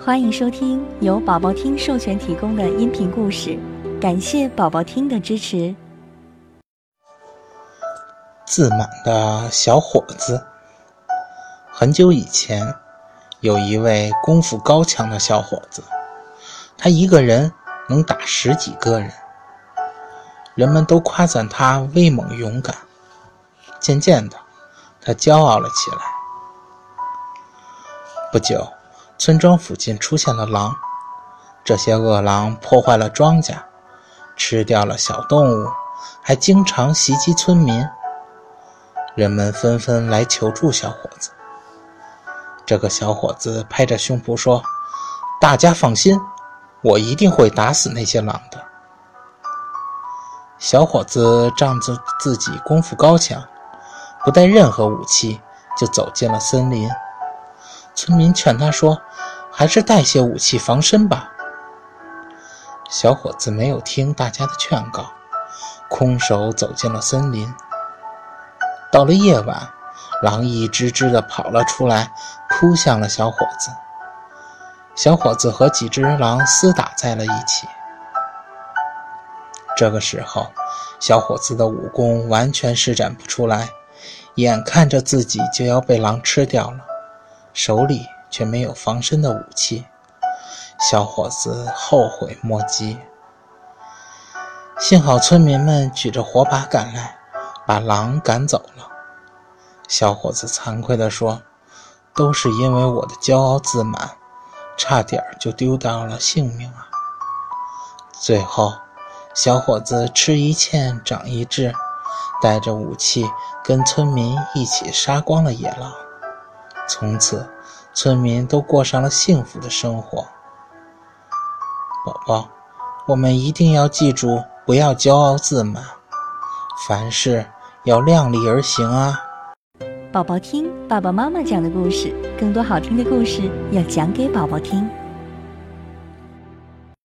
欢迎收听由宝宝听授权提供的音频故事，感谢宝宝听的支持。自满的小伙子。很久以前，有一位功夫高强的小伙子，他一个人能打十几个人，人们都夸赞他威猛勇敢。渐渐的，他骄傲了起来。不久。村庄附近出现了狼，这些恶狼破坏了庄稼，吃掉了小动物，还经常袭击村民。人们纷纷来求助小伙子。这个小伙子拍着胸脯说：“大家放心，我一定会打死那些狼的。”小伙子仗着自己功夫高强，不带任何武器就走进了森林。村民劝他说：“还是带些武器防身吧。”小伙子没有听大家的劝告，空手走进了森林。到了夜晚，狼一只只地跑了出来，扑向了小伙子。小伙子和几只狼厮打在了一起。这个时候，小伙子的武功完全施展不出来，眼看着自己就要被狼吃掉了。手里却没有防身的武器，小伙子后悔莫及。幸好村民们举着火把赶来，把狼赶走了。小伙子惭愧地说：“都是因为我的骄傲自满，差点就丢掉了性命啊！”最后，小伙子吃一堑长一智，带着武器跟村民一起杀光了野狼。从此，村民都过上了幸福的生活。宝宝，我们一定要记住，不要骄傲自满，凡事要量力而行啊！宝宝听爸爸妈妈讲的故事，更多好听的故事要讲给宝宝听。